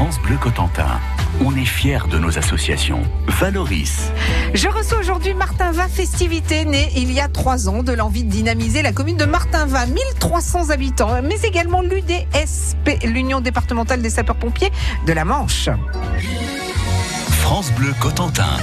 France Bleu Cotentin. On est fiers de nos associations. Valoris. Je reçois aujourd'hui Martin Va Festivité, né il y a trois ans de l'envie de dynamiser la commune de Martin-Va, 1300 habitants, mais également l'UDSP, l'Union départementale des sapeurs-pompiers de la Manche. France Bleu Cotentin.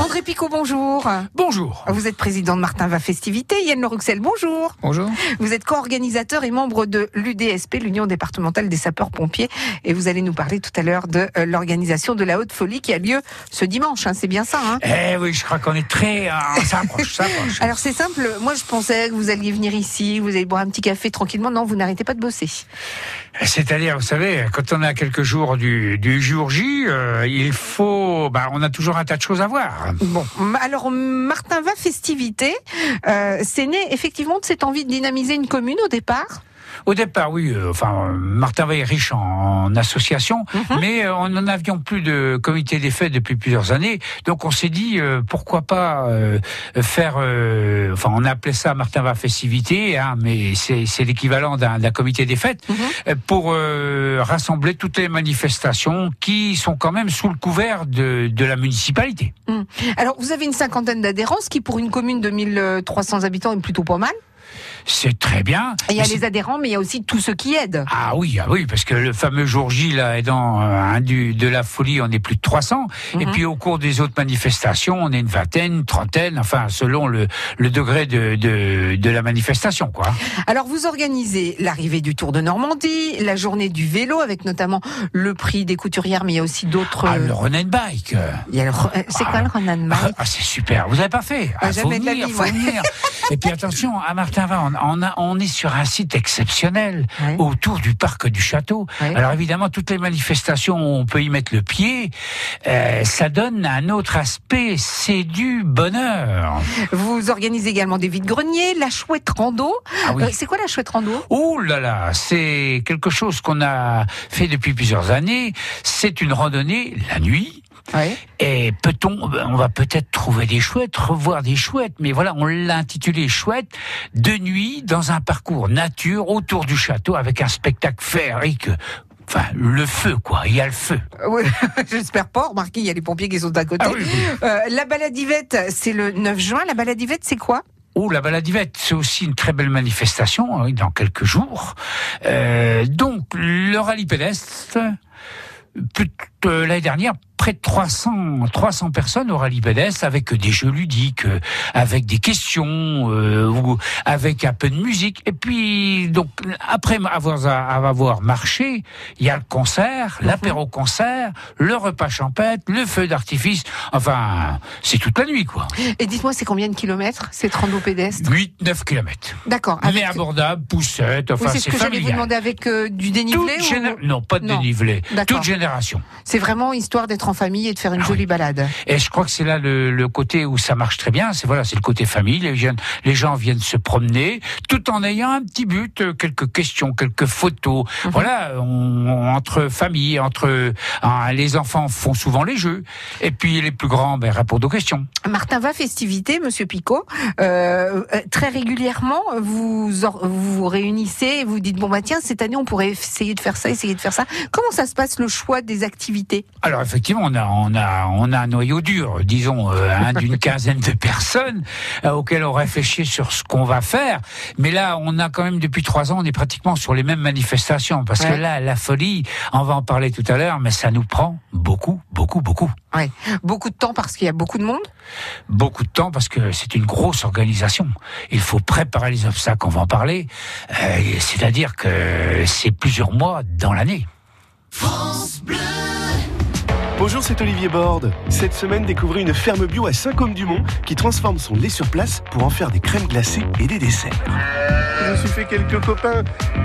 André Picot, bonjour. Bonjour. Vous êtes président de Martin Va Festivité. Yann Leruxel, bonjour. Bonjour. Vous êtes co-organisateur et membre de l'UDSP, l'Union départementale des sapeurs-pompiers. Et vous allez nous parler tout à l'heure de euh, l'organisation de la Haute Folie qui a lieu ce dimanche. hein, c'est bien ça, hein Eh oui, je crois qu'on est très... euh, ça approche, ça approche. Alors c'est simple, moi je pensais que vous alliez venir ici, vous allez boire un petit café tranquillement. Non, vous n'arrêtez pas de bosser. C'est-à-dire, vous savez, quand on a quelques jours du, du jour J, euh, il faut... Bah, on a toujours un tas de choses à voir. Bon, alors Martin Va Festivité, euh, c'est né effectivement de cette envie de dynamiser une commune au départ? Au départ, oui, euh, enfin, Martin Veil est riche en, en associations, mais euh, on n'en avions plus de comité des fêtes depuis plusieurs années. Donc on s'est dit, euh, pourquoi pas euh, faire... euh, enfin, on appelait ça Martin Va Festivité, hein, mais c'est c'est l'équivalent d'un d'un comité des fêtes, euh, pour euh, rassembler toutes les manifestations qui sont quand même sous le couvert de, de la municipalité. Alors vous avez une cinquantaine d'adhérents, ce qui pour une commune de 1300 habitants est plutôt pas mal. C'est très bien. Et il y a les adhérents, mais il y a aussi tous ceux qui aident. Ah oui, ah oui, parce que le fameux jour J, là, aidant euh, du, de la folie, on est plus de 300. Et Mhm. puis au cours des autres manifestations, on est une vingtaine, une trentaine, enfin, selon le, le degré de, de, de la manifestation, quoi. Alors vous organisez l'arrivée du Tour de Normandie, la journée du vélo avec notamment le prix des couturières, mais il y a aussi d'autres. Ah, le run and bike. Euh, C'est quoi le Ah, Mike ah, c'est super. Vous avez pas fait Ah, Ah, faut jamais de la venir, vie, faut moi. venir. Et puis attention, à Martin-Va, on, on, a- on est sur un site exceptionnel autour du parc du château. Alors évidemment, toutes les manifestations on peut y mettre le pied, euh, ça donne un autre aspect. C'est du bonheur. Vous organisez également des vides-greniers, la chouette rando. Ah oui. Euh, c'est quoi la chouette rando? Oh là là, c'est quelque chose qu'on a fait depuis plusieurs années. C'est une randonnée la nuit. Et peut-on, on va peut-être trouver des chouettes, revoir des chouettes, mais voilà, on l'a intitulé chouette de nuit dans un parcours nature autour du château avec un spectacle féerique. Enfin, le feu, quoi. Il y a le feu. Ouais, J'espère pas. Remarquez, il y a les pompiers qui sont à côté. Ah oui, oui. Euh, la baladivette, c'est le 9 juin. La baladivette, c'est quoi? Oh, la baladivette, c'est aussi une très belle manifestation oui, dans quelques jours. Euh, donc, le rallye pédestre, euh, l'année dernière, près de 300, 300 personnes au rallye pédestre avec des jeux ludiques, euh, avec des questions, euh, ou avec un peu de musique. Et puis, donc, après avoir, avoir marché, il y a le concert, l'apéro-concert, le repas champêtre, le feu d'artifice. Enfin, c'est toute la nuit, quoi. Et dites-moi, c'est combien de kilomètres cette rando pédestre? 8-9 kilomètres. D'accord. Mais Avec... abordable, poussette, Oui, enfin, c'est ce que j'allais vous demander avec euh, du dénivelé ou... géné- Non, pas de Non. dénivelé. Toute génération. C'est vraiment histoire d'être en famille et de faire une Ah jolie oui. balade. Et je crois que c'est là le, le côté où ça marche très bien. C'est voilà, c'est le côté famille. Les, jeunes, les gens viennent se promener, tout en ayant un petit but, euh, quelques questions, quelques photos. Mhm. Voilà, on- on- entre familles, entre hein, les enfants font souvent les jeux, et puis les plus grands ben, répondent aux questions. Martin va festivité, Monsieur Picot. Euh, euh, très régulièrement, vous vous réunissez et vous dites bon bah tiens cette année on pourrait essayer de faire ça, essayer de faire ça. Comment ça se passe le choix des activités Alors effectivement, on a on a on a un noyau dur, disons euh, hein, d'une quinzaine de personnes euh, auxquelles on réfléchit sur ce qu'on va faire. Mais là, on a quand même depuis trois ans, on est pratiquement sur les mêmes manifestations parce Ouais. que là, la folie, on va en parler tout à l'heure, mais ça nous prend beaucoup, beaucoup, beaucoup, Ouais. Beaucoup de temps parce qu'il y a beaucoup de monde? beaucoup de temps parce que c'est une grosse organisation. Il faut préparer les obstacles, on va en parler. Euh, C'est-à-dire que c'est plusieurs mois dans l'année. Bonjour, c'est Olivier Borde. Cette semaine, découvrez une ferme bio à Saint-Côme-du-Mont qui transforme son lait sur place pour en faire des crèmes glacées et des desserts. Je me suis fait quelques copains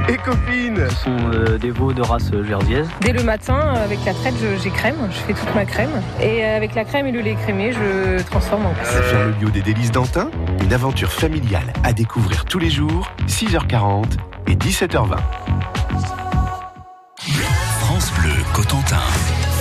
et copines. Ce sont euh, des veaux de race jersiaise. Dès le matin, avec la traite, je- j'ai crème, je fais toute ma crème. Et avec la crème et le lait crémé, je transforme en La ferme bio des délices d'Antin, une aventure familiale à découvrir tous les jours, 6h40 et 17h20. France Bleu Cotentin.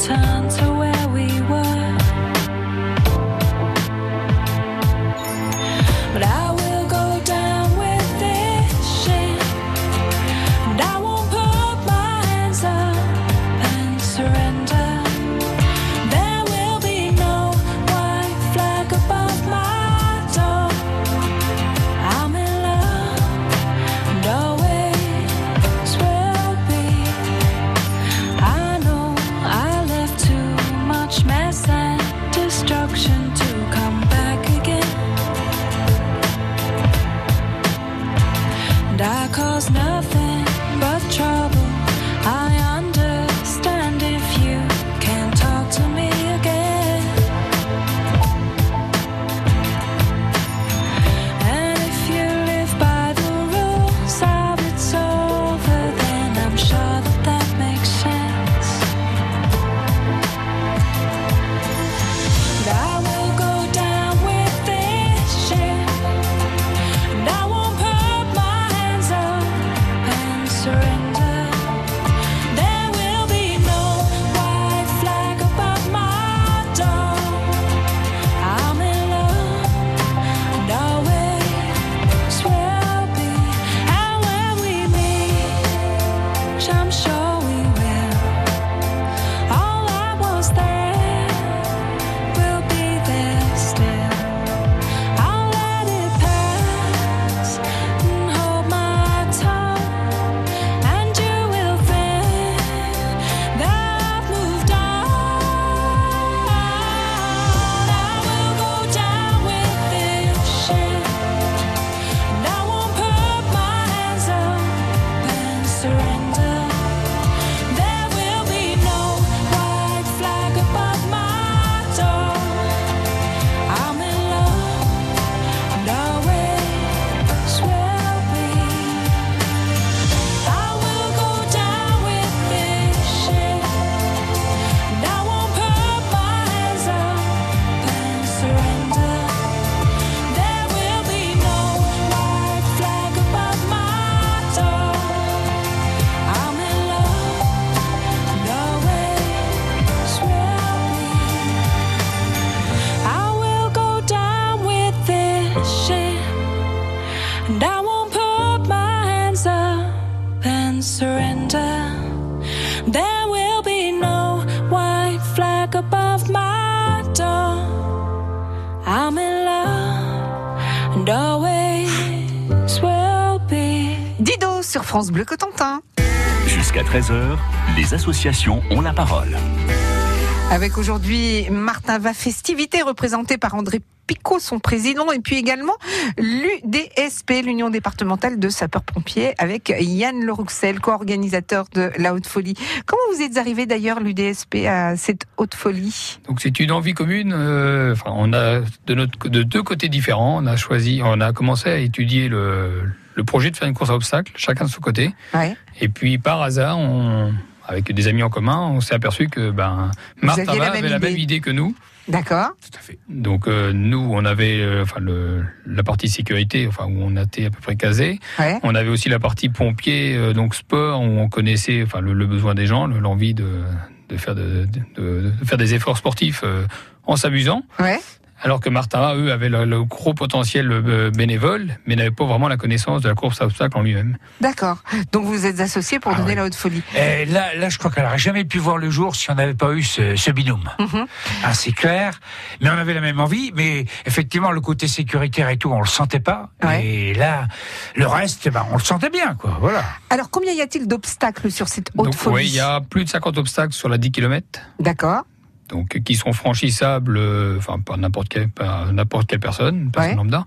turn to wait. France Bleu Cotentin. Jusqu'à 13h, les associations ont la parole. Avec aujourd'hui Martin Va Festivité représentée par André Picot, son président, et puis également l'UDSP, l'Union départementale de sapeurs-pompiers, avec Yann Lerouxel, co-organisateur de la Haute Folie. Comment vous êtes arrivé d'ailleurs, l'UDSP, à cette Haute Folie? Donc c'est une envie commune. euh, enfin, on a de, notre, de deux côtés différents. On a choisi, on a commencé à étudier le, le projet de faire une course à obstacles, chacun de son côté. Ouais. Et puis par hasard, on, avec des amis en commun, on s'est aperçu que ben Martha avait la même idée que nous. D'accord. Tout à fait. Donc euh, nous, on avait euh, enfin le, la partie sécurité, enfin où on était à peu près casé. Ouais. On avait aussi la partie pompier, euh, donc sport, où on connaissait enfin le, le besoin des gens, le- l'envie de, de faire de, de- de faire des efforts sportifs en s'amusant. Ouais. Alors que Martin, eux, avaient le, le gros potentiel euh, bénévole, mais n'avaient pas vraiment la connaissance de la course à obstacles en lui-même. D'accord. Donc vous êtes associés pour Ah donner la Haute Folie. Et là, là, je crois qu'elle n'aurait jamais pu voir le jour si on n'avait pas eu ce, ce binôme. Mhm. Ah, c'est clair. Mais on avait la même envie. Mais effectivement, le côté sécuritaire et tout, on le sentait pas. Ouais. Et là, le reste, ben, on le sentait bien, quoi. Voilà. Alors combien y a-t-il d'obstacles sur cette Haute Donc, Folie ouais, il y a plus de 50 obstacles sur la 10 km. D'accord. Donc qui sont franchissables, euh, enfin par n'importe quelle, n'importe quelle personne, une personne Ouais. lambda,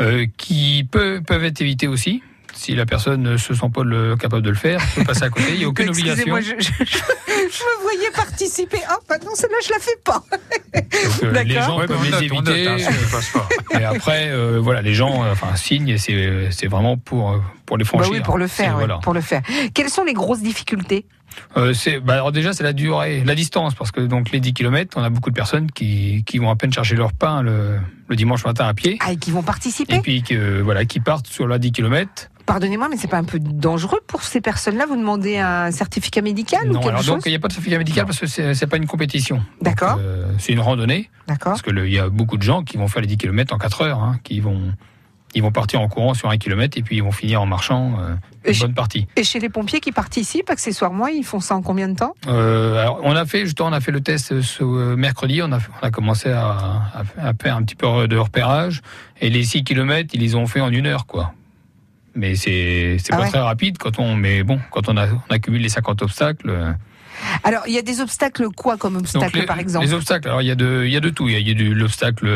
euh, qui peut, peuvent être évités aussi. Si la personne ne se sent pas le- capable de le faire, peut passer à côté. Il n'y a aucune obligation. Excusez-moi, je, je- je- je me voyais participer. Ah, bah non, celle-là, je la fais pas. Donc, euh, les gens Ouais, peuvent les note, éviter. note, hein, pas. Et après, euh, voilà, les gens, euh, enfin, signent et c'est c'est vraiment pour pour les Bah franchir. oui, pour le faire. voilà. pour le faire. Quelles sont les grosses difficultés Euh, bah alors déjà, c'est la durée, la distance, parce que donc les 10 km, on a beaucoup de personnes qui, qui vont à peine chercher leur pain le, le dimanche matin à pied. Ah, et qui vont participer Et puis que, voilà, qui partent sur la 10 km. Pardonnez-moi, mais c'est pas un peu dangereux pour ces personnes-là Vous demandez un certificat médical ou Non, quelque alors chose donc il n'y a pas de certificat médical parce que c'est, pas une compétition. D'accord. euh, c'est une randonnée, D'accord. parce que le- il y a beaucoup de gens qui vont faire les 10 km en 4 heures, hein, qui vont, ils vont partir en courant sur un kilomètre et puis ils vont finir en marchant euh, une bonne partie. Et chez les pompiers qui participent, accessoirement, ils font ça en combien de temps? Euh, alors, on a fait justement, on a fait le test ce euh, mercredi. On a, fait- on a commencé à, faire un petit peu de repérage et les 6 km, ils les ont fait en une heure, quoi. Mais c'est Ah pas ouais. très rapide quand on, mais bon, quand on, a, on accumule les 50 obstacles. Alors, il y a des obstacles quoi comme obstacles, les, par exemple? les obstacles, alors il y a de, il y a de tout. Il y a, il y a du l'obstacle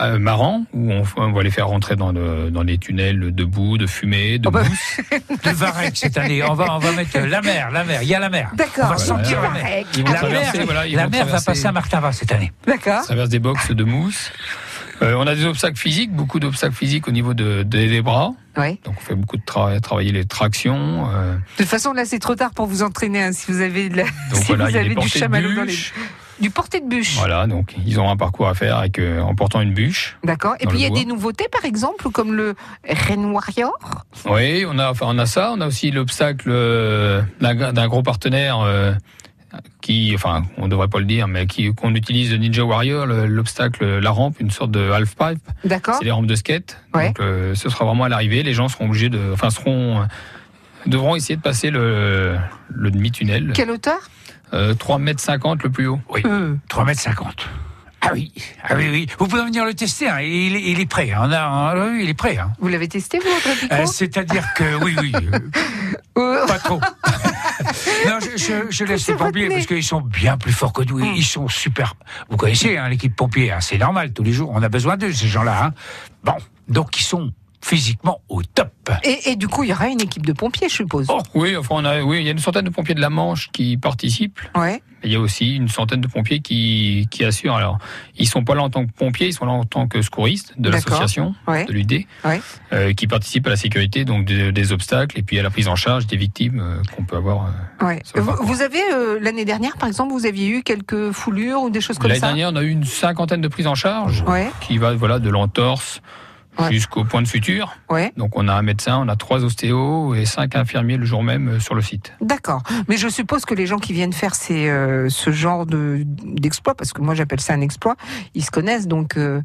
euh, marrant où on, on va les faire rentrer dans, le, dans les tunnels de boue, de fumée, de Oh bah, mousse. De Varec cette année. On va, on va mettre la mer, la mer. Il y a la mer. On D'accord. va sentir la mer. La mer, voilà, la mer va passer à Martin cette année. D'accord. traverse des boxes de mousse. Euh, on a des obstacles physiques, beaucoup d'obstacles physiques au niveau de, de- des bras. Ouais. Donc on fait beaucoup de tra- travailler les tractions. euh, De toute façon, là, c'est trop tard pour vous entraîner. hein, si vous avez, de la- donc si voilà, vous il y a avez des du chamallow dans les du porté de bûche. Voilà, donc ils ont un parcours à faire avec, euh, en portant une bûche. D'accord. Et puis il y a bois. des nouveautés, par exemple, comme le Ren Warrior? Oui, on a, enfin, on a ça. On a aussi l'obstacle euh, d'un d'un gros partenaire euh, qui, enfin, on devrait pas le dire, mais qui qu'on utilise le Ninja Warrior, le- l'obstacle, la rampe, une sorte de half pipe. D'accord. C'est les rampes de skate. Ouais. Donc euh, ce sera vraiment à l'arrivée. Les gens seront obligés de, enfin, seront euh, devront essayer de passer le, le demi-tunnel. Quelle hauteur? Euh, 3 mètres 50 le plus haut. Oui. 3 mètres 50. Ah oui, ah oui, oui. Vous pouvez venir le tester. Hein. Il, est- il est prêt. On a, il est prêt. Hein. Vous l'avez testé, vous, Euh, C'est-à-dire que oui, oui, euh, Euh, pas trop. non, je, je, je laisse les pompiers parce qu'ils sont bien plus forts que nous. Mm. Ils sont super. Vous connaissez hein, l'équipe pompier. hein, c'est normal. Tous les jours, on a besoin d'eux ces gens-là. Hein. Bon, donc ils sont physiquement au top. Et, et du coup, il y aura une équipe de pompiers, je suppose. Oh. Oui, enfin, on a, oui, il y a une centaine de pompiers de la Manche qui participent. Ouais. Il y a aussi une centaine de pompiers qui, qui assurent. Alors, ils sont pas là en tant que pompiers, ils sont là en tant que secouristes de l'association, Ouais. de l'UD, Ouais. euh, qui participent à la sécurité donc des, des obstacles et puis à la prise en charge des victimes euh, qu'on peut avoir. euh. Ouais. Vous, vous avez l'année dernière, par exemple, vous aviez eu quelques foulures ou des choses comme L'année ça. dernière, on a eu une cinquantaine de prises en charge qui va voilà de l'entorse Ouais. jusqu'au point de. Ouais. Donc on a un médecin, on a trois ostéos et cinq infirmiers le jour même euh, sur le site. D'accord. Mais je suppose que les gens qui viennent faire ces, euh, ce genre de d'exploit, parce que moi j'appelle ça un exploit, ils se connaissent, donc euh,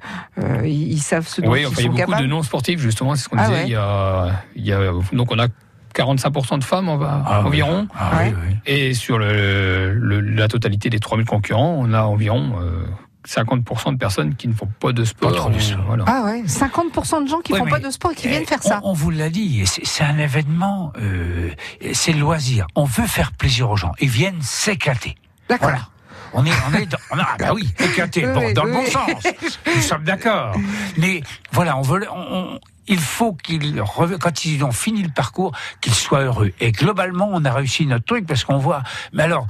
ils, ils savent ce dont Oui, ils enfin, il y a sont beaucoup capables. de non sportifs justement, c'est ce qu'on Ah disait. ouais. Il, y a, il y a donc on a 45% de femmes on va- Ah oui. environ. Ah, Ouais. oui, oui. Et sur le, le- la totalité des 3000 concurrents, on a environ euh, 50% de personnes qui ne font pas de sport. Pas trop de sport. Voilà. Ah ouais, 50% de gens qui Ouais, font pas de sport et qui eh, viennent faire ça. On, on vous l'a dit, c'est un événement, euh, c'est le loisir. On veut faire plaisir aux gens. Ils viennent s'éclater. D'accord. Voilà. On est, on est dans, on a- ah bah oui, éclater, Oui, bon, oui, dans le bon sens. Nous sommes d'accord. Mais voilà, on veut, on- il faut qu'ils, quand ils ont fini le parcours, qu'ils soient heureux. Et globalement, on a réussi notre truc parce qu'on voit, mais alors,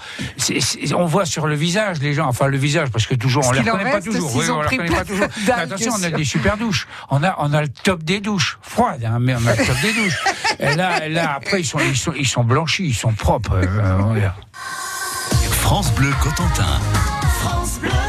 on voit sur le visage les gens, enfin le visage, parce que toujours, on Ce les reconnaît pas reste, toujours. Oui, on les reconnaît pas toujours. attention, on a des super douches. On a, on a le top des douches, froides, hein, mais on a le top des douches. Et là, et là, après, ils sont, ils sont, ils sont blanchis, ils sont propres. euh. France Bleu Cotentin. I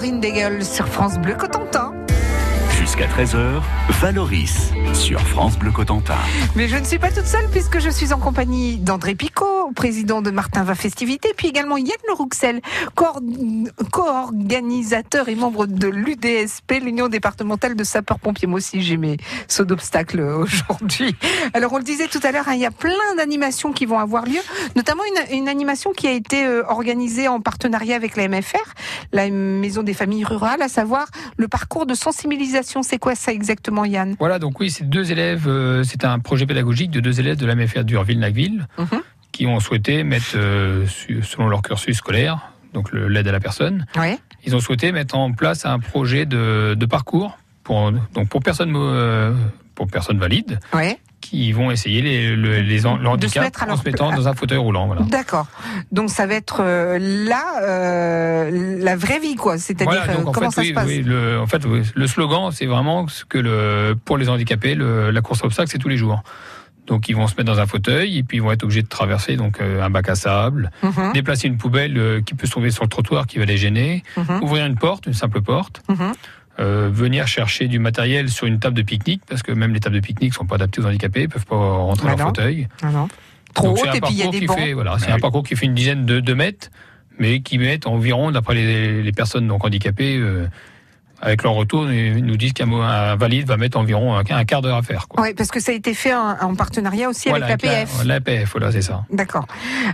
Laurine Degel sur France Bleu Cotentin. Jusqu'à 13h, Valoris sur France Bleu Cotentin. Mais je ne suis pas toute seule puisque je suis en compagnie d'André Picot, président de Martin Va Festivité, puis également Yann Le Rouxel, co-organisateur et membre de l'UDSP, l'Union départementale de sapeurs-pompiers. Moi aussi, j'ai mes sauts d'obstacles aujourd'hui. Alors, on le disait tout à l'heure, hein, il y a plein d'animations qui vont avoir lieu, notamment une, une animation qui a été euh, organisée en partenariat avec la MFR, la Maison des familles rurales, à savoir le parcours de sensibilisation. C'est quoi ça exactement, Yann? Voilà, donc oui, c'est deux élèves, euh, c'est un projet pédagogique de deux élèves de la MFR d'Urville-Nacville Mhm. Qui ont souhaité mettre, euh, selon leur cursus scolaire, donc l'aide à la personne, Ouais. ils ont souhaité mettre en place un projet de, de parcours pour, donc pour personnes, euh, pour personnes valides Ouais. qui vont essayer les, le, les, en- se en leur se mettant dans un fauteuil roulant. Voilà. D'accord. Donc ça va être euh, là la vraie vie, quoi. C'est-à-dire Voilà, comment fait, ça oui, se passe oui, le, en fait, oui, le slogan, c'est vraiment que le, pour les handicapés, le- la course à obstacles, c'est tous les jours. Donc ils vont se mettre dans un fauteuil et puis ils vont être obligés de traverser donc euh, un bac à sable, Mhm, déplacer une poubelle euh, qui peut se trouver sur le trottoir qui va les gêner, mhm, ouvrir une porte, une simple porte, mhm. euh, venir chercher du matériel sur une table de pique-nique parce que même les tables de pique-nique sont pas adaptées aux handicapés, ils peuvent pas rentrer Bah dans leur fauteuil. Ah non. Trop Donc, c'est haute un et puis il y a parcours des qui bancs. fait voilà, c'est Ah un oui. parcours qui fait une dizaine de, de mètres, mais qui met environ, d'après les, les personnes donc handicapées, euh, avec leur retour, ils nous disent qu'un valide va mettre environ un, quart d'heure à faire. Quoi. Oui, parce que ça a été fait en, en partenariat aussi Voilà, avec la- l'APF. L'APF, voilà, c'est ça. D'accord.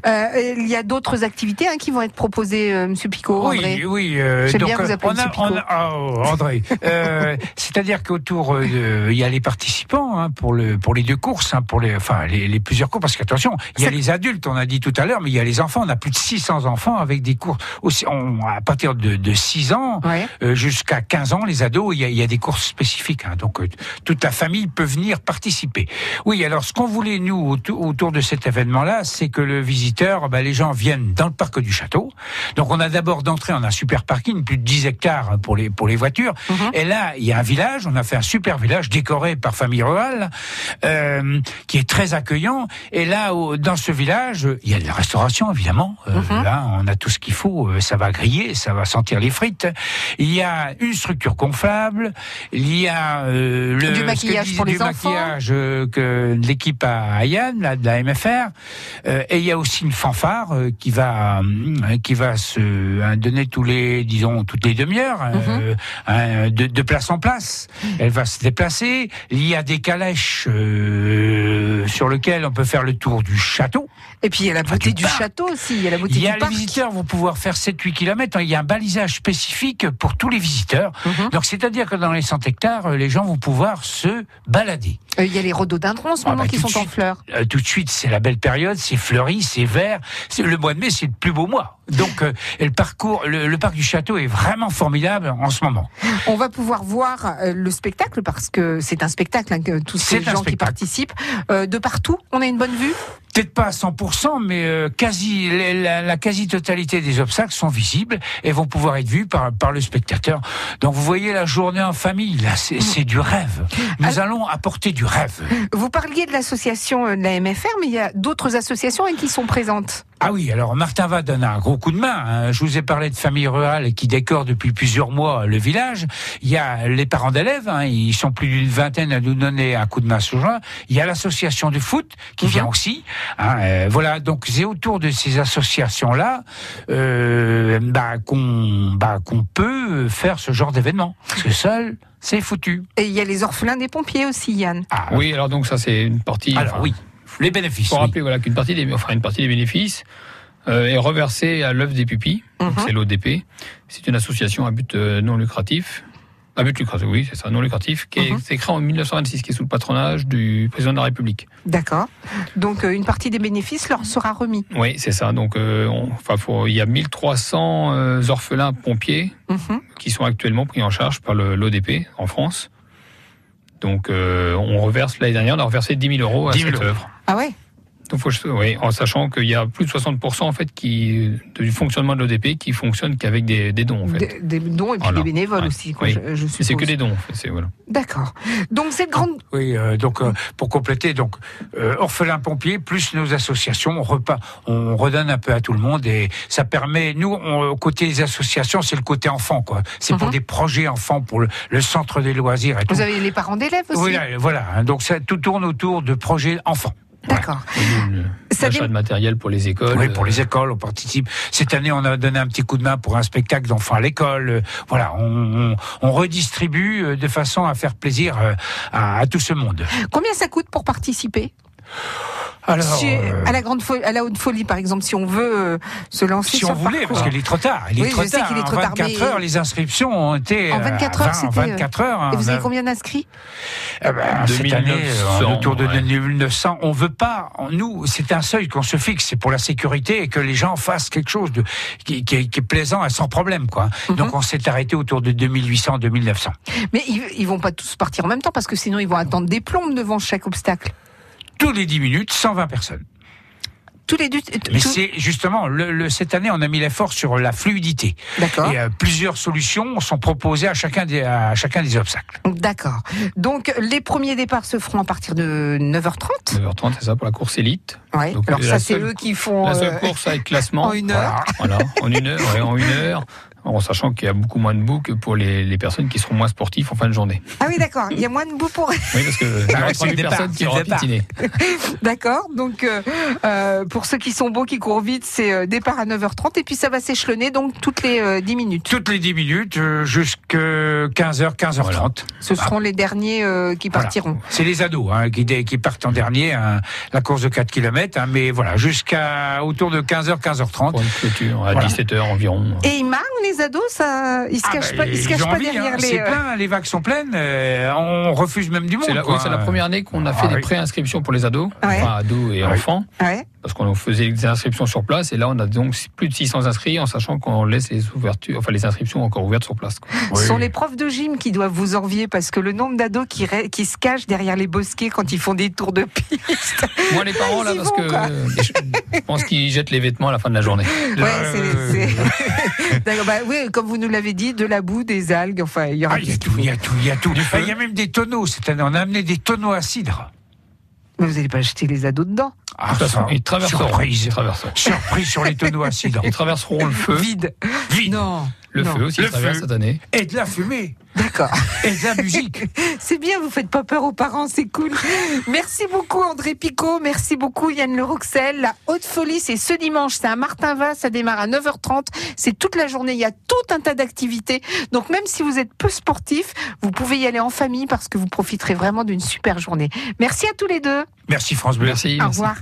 Euh, il y a d'autres activités hein, qui vont être proposées, euh, Monsieur Picot, André? Oui, oui. euh, J'aime bien vous appeler on a, Monsieur Picot. on a- ah, oh, André. Euh, C'est-à-dire qu'autour, euh, il y a les participants hein, pour le pour les deux courses, hein, pour les enfin les, les plusieurs courses. Parce qu'attention, il y a les adultes, on a dit tout à l'heure, mais il y a les enfants. On a plus de 600 enfants avec des courses aussi on- à partir de, de 6 ans Ouais. euh, jusqu'à 15 ans, les ados, il y a, il y a des courses spécifiques. hein. donc euh, toute la famille peut venir participer. Oui, alors ce qu'on voulait nous autour, autour de cet événement-là, c'est que le visiteur, bah, les gens viennent dans le parc du château. Donc on a d'abord d'entrée, on a un super parking, plus de 10 hectares pour les pour les voitures. Mhm. Et là, il y a un village. On a fait un super village décoré par famille rurale, euh, qui est très accueillant. Et là, au- dans ce village, il y a de la restauration évidemment. Euh, Mhm. Là, on a tout ce qu'il faut. Ça va griller, ça va sentir les frites. Il y a une structure gonflable. Il y a euh, le Du que maquillage disent- pour les du enfants. maquillage euh, que l'équipe a Yann, là, de la MFR. Euh, et il y a aussi une fanfare euh, qui va euh, qui va se donner tous les disons toutes les demi-heures euh, hein, de, de place en place. Elle va se déplacer. Il y a des calèches sur lesquelles on peut faire le tour du château. Et puis il y a la Enfin, beauté du du parc. château aussi, il y a la beauté Il y a du les parc. visiteurs vont pouvoir faire 7-8 km. Il y a un balisage spécifique pour tous les visiteurs. Mhm. Donc c'est-à-dire que dans les 100 hectares, euh, les gens vont pouvoir se balader. Euh, Il y a les rhododendrons en ce Ah moment bah, qui sont en fleurs. Euh, tout de suite, c'est la belle période, c'est fleuri, c'est vert. C'est le mois de mai, c'est le plus beau mois. Donc euh, le parcours, le, le parc du château est vraiment formidable en ce moment. On va pouvoir voir le spectacle parce que c'est un spectacle, hein, tous ces gens qui participent. De partout, on a une bonne vue? Peut-être pas à 100%, mais euh, quasi la, la quasi-totalité des obstacles sont visibles et vont pouvoir être vus par, par le spectateur. Donc vous voyez la journée en famille, là, c'est du rêve. Nous allons apporter du rêve. Vous parliez de l'association euh, de la MFR, mais il y a d'autres associations qui sont présentes. Ah oui, alors Martin va donner un gros coup de main. hein. Je vous ai parlé de famille rurale qui décore depuis plusieurs mois le village. Il y a les parents d'élèves, hein, ils sont plus d'une vingtaine à nous donner un coup de main ce jour. Il y a l'association du foot qui vient aussi. hein, euh, voilà, donc c'est autour de ces associations-là euh, bah, qu'on bah, qu'on peut faire ce genre d'événement. Parce que seul, c'est foutu. Et il y a les orphelins des pompiers aussi, Yann. Ah, Oui, alors donc ça c'est une partie. Alors enfin, oui, les bénéfices. faut oui. rappeler voilà qu'une partie des, enfin une partie des bénéfices euh, est reversée à l'œuvre des pupilles. Mhm. C'est l'ODP. C'est une association à but euh, non lucratif. À but lucratif, oui, c'est ça, non lucratif, qui est, Mhm. c'est créé en 1926, qui est sous le patronage du président de la République. D'accord. Donc euh, une partie des bénéfices leur sera remis. Oui, c'est ça. Donc, euh, il y a 1300 euh, orphelins pompiers Mhm. qui sont actuellement pris en charge par l'ODP en France. Donc, euh, on reverse l'année dernière, on a reversé 10 000 euros à 10 000 cette œuvre. Ah ouais? Donc, faut, oui, en sachant qu'il y a plus de 60% en fait qui du fonctionnement de l'ODP qui fonctionne qu'avec des, des dons en fait. des, des dons et puis Voilà. des bénévoles Ouais. aussi, quoi, Oui. je, je Mais C'est que des dons. en fait, c'est- voilà. D'accord. Donc cette grande... Oui, euh, donc euh, pour compléter, donc euh, orphelins pompiers plus nos associations, on repart, on redonne un peu à tout le monde et ça permet. Nous, on, au côté des associations, c'est le côté enfant, quoi. C'est pour Mhm. des projets enfants, pour le, le centre des loisirs et tout. Vous avez les parents d'élèves aussi? Voilà, voilà. hein, Donc ça, tout tourne autour de projets enfants. D'accord. Ça L'achat dé- de matériel pour les écoles. Oui, pour les euh, écoles, on participe. Cette année, on a donné un petit coup de main pour un spectacle d'enfants à l'école. Euh, Voilà, on, on, on redistribue euh, de façon à faire plaisir à, à tout ce monde. Combien ça coûte pour participer? Alors, Si- euh, à la grande folie, à la haute folie, par exemple, si on veut euh, se lancer si sur on voulait, parcours. parce qu'il est trop tard. Il est Oui, trop je sais tard. qu'il est En trop tard, 24 mais- heures, les inscriptions ont été En euh, 24 à heures, 20, c'était, euh, 24 heures. hein, Et vous on avez a- combien d'inscrits? Eh ben, cette 2900, année, euh, autour de ouais. 2900, on veut pas. Nous, c'est un seuil qu'on se fixe, c'est pour la sécurité et que les gens fassent quelque chose de qui, qui est, qui est plaisant et sans problème, quoi. Mhm. Donc, on s'est arrêté autour de 2800, 2900. Mais ils, ils vont pas tous partir en même temps parce que sinon ils vont attendre des plombes devant chaque obstacle. Tous les 10 minutes, 120 personnes. tous les deux. Mais c'est justement, le, le- cette année, on a mis l'effort sur la fluidité. D'accord. Et euh, plusieurs solutions sont proposées à chacun des, à chacun des obstacles. D'accord. Donc les premiers départs se feront à partir de 9h30. 9h30, c'est ça pour la course élite. Ouais. Donc, Alors ça c'est eux qui font La seule euh, course avec classement. en une heure. Voilà, en une heure, ouais, en une heure. En sachant qu'il y a beaucoup moins de bouts que pour les, les personnes qui seront moins sportifs en fin de journée. Ah oui d'accord. Il y a moins de bout pour. Oui, parce que Ah ouais, c'est le 3000 départ, personnes qui auront patiné. D'accord. Donc euh, euh, pour ceux qui sont beaux, qui courent vite, c'est euh, départ à 9h30 et puis ça va s'échelonner donc toutes les euh, 10 minutes. Toutes les 10 minutes, euh, jusqu'à 15h, 15h30. Ce seront les derniers euh, qui Voilà. partiront. C'est les ados hein, qui, dé- qui partent en dernier, hein, la course de 4 km, hein, mais voilà, jusqu'à autour de 15h, 15h30. Pour une clôture à Voilà. 17h environ. Et ils marrent les ados, ça, ils se Ah, cachent bah, pas, ils se cachent pas envie, derrière hein, les. C'est euh, plein, les vagues sont pleines, euh, on refuse même du monde. C'est la, oui, première année qu'on a fait Ah, des oui. préinscriptions pour les ados, Ouais. enfin ados et Ah, enfants, Ouais. Parce qu'on faisait des inscriptions sur place et là on a donc plus de 600 inscrits en sachant qu'on laisse les ouvertures, enfin les inscriptions encore ouvertes sur place. quoi. Oui. Ce sont les profs de gym qui doivent vous envier parce que le nombre d'ados qui, se cachent derrière les bosquets quand ils font des tours de piste. Moi les parents là parce vont, que euh, je pense qu'ils jettent les vêtements à la fin de la journée. Ouais, Euh, c'est- c'est- D'accord, bah oui, comme vous nous l'avez dit, de la boue, des algues, enfin, il y aura Ah, il y a tout. il y a tout, il y a tout. Ah, Il y a même des tonneaux cette année. On a amené des tonneaux à cidre. Mais vous n'allez pas jeter les ados dedans. Ah, De toute façon, ils traverseront. Surprise. Ils traverseront. Surprise sur les tonneaux cidre. Ils traverseront le feu, Vide. Vide. Non. le non. feu aussi Le feu. cette année. Et de la fumée. D'accord. Et de la musique. C'est bien, vous faites pas peur aux parents, c'est cool. Merci beaucoup André Picot, merci beaucoup Yann Le Roxel. La Haute Folie, c'est ce dimanche, c'est à Martin-Vas, ça démarre à 9h30. C'est toute la journée, il y a tout un tas d'activités. Donc même si vous êtes peu sportif, vous pouvez y aller en famille parce que vous profiterez vraiment d'une super journée. Merci à tous les deux. Merci France Bleu. Merci. Au merci. revoir.